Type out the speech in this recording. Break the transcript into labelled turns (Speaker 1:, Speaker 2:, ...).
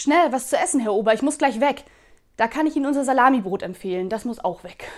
Speaker 1: Schnell, was zu essen, Herr Ober, ich muss gleich weg. Da kann ich Ihnen unser Salamibrot empfehlen, das muss auch weg.